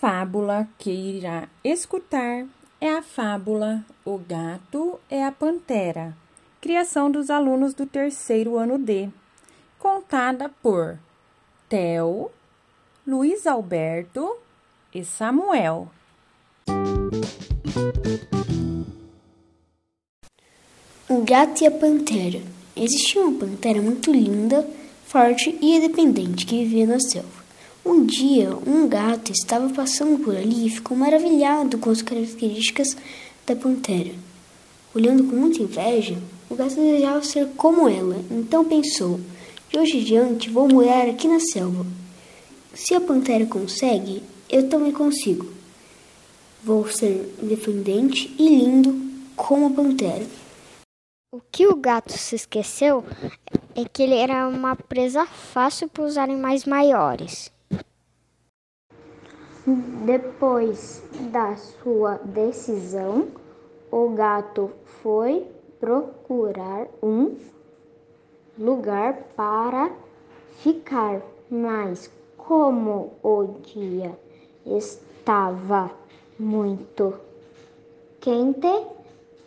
fábula que irá escutar é a fábula O Gato é a Pantera, criação dos alunos do terceiro ano D, contada por Theo, Luiz Alberto e Samuel. O gato e a pantera. Existia uma pantera muito linda, forte e independente que vivia na selva. Um dia, um gato estava passando por ali e ficou maravilhado com as características da pantera. Olhando com muita inveja, o gato desejava ser como ela, então pensou: de hoje em diante vou morar aqui na selva. Se a pantera consegue, eu também consigo. Vou ser independente e lindo como a pantera. O que o gato se esqueceu é que ele era uma presa fácil para os animais maiores. Depois da sua decisão, o gato foi procurar um lugar para ficar, mas como o dia estava muito quente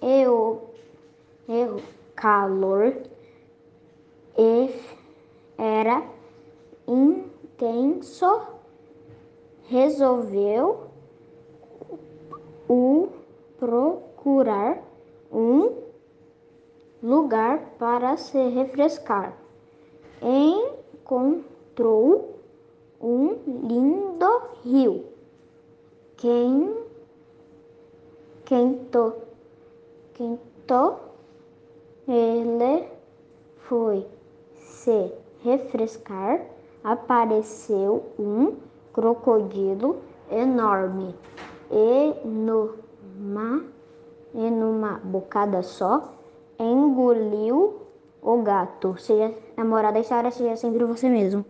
e o, e o calor era intenso, resolveu o procurar um lugar para se refrescar. Encontrou um lindo rio. Quem quento, quento, ele foi se refrescar. Apareceu um crocodilo enorme. E numa, e numa bocada só, engoliu o gato. Seja, namorada, a história seja sempre você mesmo.